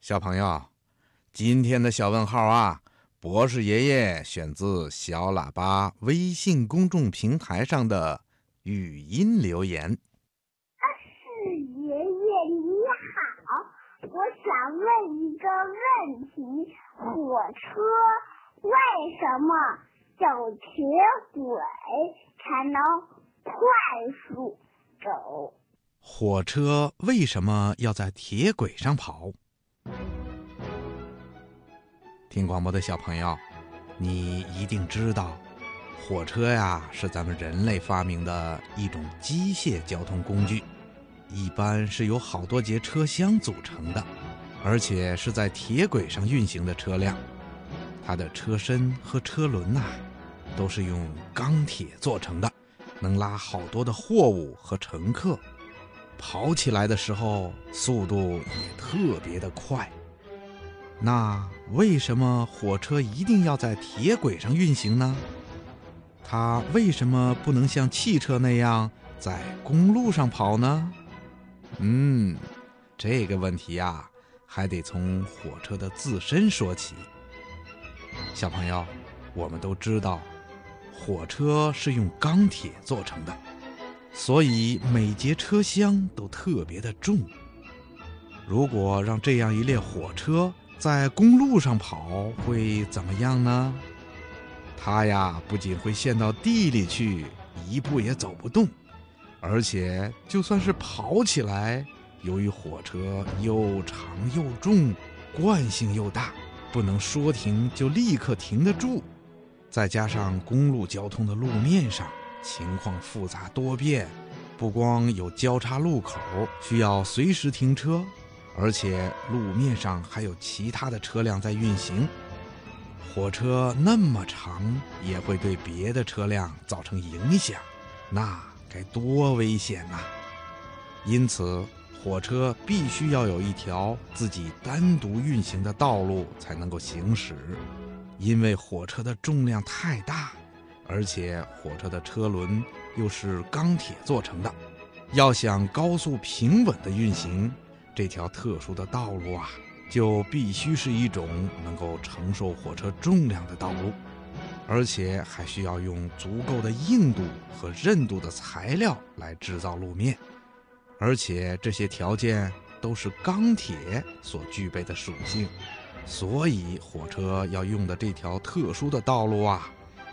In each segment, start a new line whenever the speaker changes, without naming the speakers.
小朋友，今天的小问号啊，博士爷爷选自小喇叭微信公众平台上的语音留言。
是爷爷你好，我想问一个问题：火车为什么有铁轨才能快速走？
火车为什么要在铁轨上跑？听广播的小朋友，你一定知道，火车呀是咱们人类发明的一种机械交通工具，一般是由好多节车厢组成的，而且是在铁轨上运行的车辆。它的车身和车轮呐、都是用钢铁做成的，能拉好多的货物和乘客。跑起来的时候，速度也特别的快。那为什么火车一定要在铁轨上运行呢？它为什么不能像汽车那样在公路上跑呢？嗯，这个问题呀、还得从火车的自身说起。小朋友，我们都知道，火车是用钢铁做成的。所以每节车厢都特别的重。如果让这样一列火车在公路上跑，会怎么样呢？它呀，不仅会陷到地里去，一步也走不动，而且就算是跑起来，由于火车又长又重，惯性又大，不能说停就立刻停得住，再加上公路交通的路面上。情况复杂多变，不光有交叉路口需要随时停车，而且路面上还有其他的车辆在运行。火车那么长，也会对别的车辆造成影响，那该多危险呐！因此，火车必须要有一条自己单独运行的道路才能够行驶，因为火车的重量太大。而且火车的车轮又是钢铁做成的，要想高速平稳的运行，这条特殊的道路啊，就必须是一种能够承受火车重量的道路，而且还需要用足够的硬度和韧度的材料来制造路面，而且这些条件都是钢铁所具备的属性，所以火车要用的这条特殊的道路啊。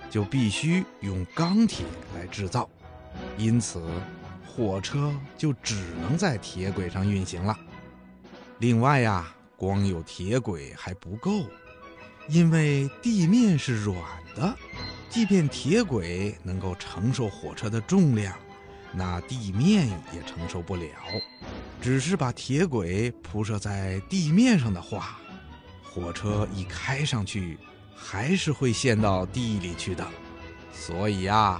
就必须用钢铁来制造，因此火车就只能在铁轨上运行了。另外呀，光有铁轨还不够，因为地面是软的，即便铁轨能够承受火车的重量，那地面也承受不了。只是把铁轨铺设在地面上的话，火车一开上去。还是会陷到地里去的，所以呀，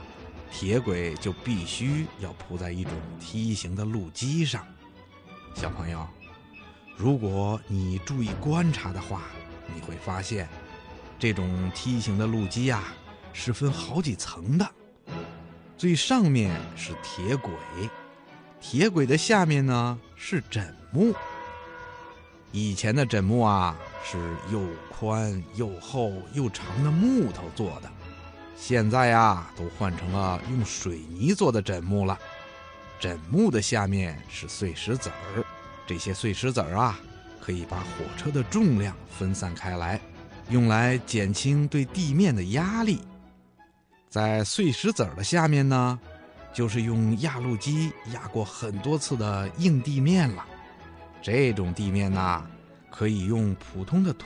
铁轨就必须要铺在一种梯形的路基上。小朋友，如果你注意观察的话，你会发现，这种梯形的路基呀，是分好几层的。最上面是铁轨，铁轨的下面呢是枕木。以前的枕木啊，是又宽又厚又长的木头做的，现在呀，都换成了用水泥做的枕木了。枕木的下面是碎石子儿，这些碎石子儿啊，可以把火车的重量分散开来，用来减轻对地面的压力。在碎石子儿的下面呢，就是用压路机压过很多次的硬地面了。这种地面呐，可以用普通的土，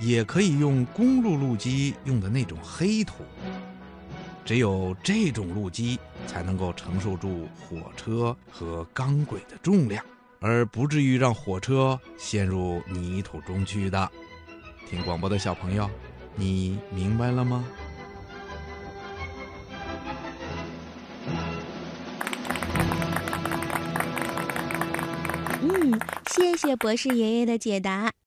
也可以用公路路基用的那种黑土。只有这种路基才能够承受住火车和钢轨的重量，而不至于让火车陷入泥土中去的。听广播的小朋友，你明白了吗？
嗯，谢谢博士爷爷的解答。